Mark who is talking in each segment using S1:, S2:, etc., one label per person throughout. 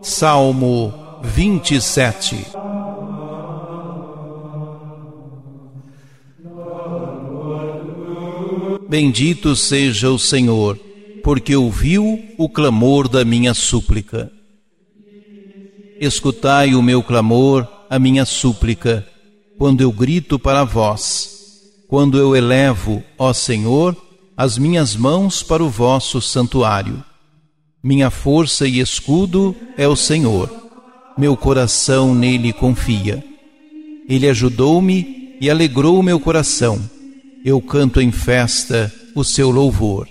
S1: Salmo 27 Bendito seja o Senhor, porque ouviu o clamor da minha súplica. Escutai o meu clamor, a minha súplica, quando eu grito para vós, quando eu elevo, ó Senhor, as minhas mãos para o vosso santuário. Minha força e escudo é o Senhor. Meu coração nele confia. Ele ajudou-me e alegrou meu coração eu canto em festa o seu louvor.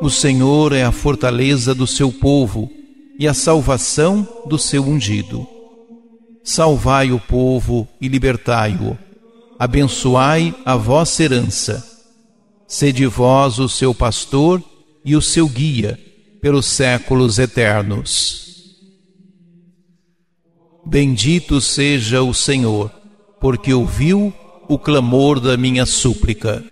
S1: O Senhor é a fortaleza do seu povo e a salvação do seu ungido. Salvai o povo e libertai-o. Abençoai a vossa herança. Sede vós o seu pastor e o seu guia pelos séculos eternos. Bendito seja o Senhor, porque ouviu o clamor da minha súplica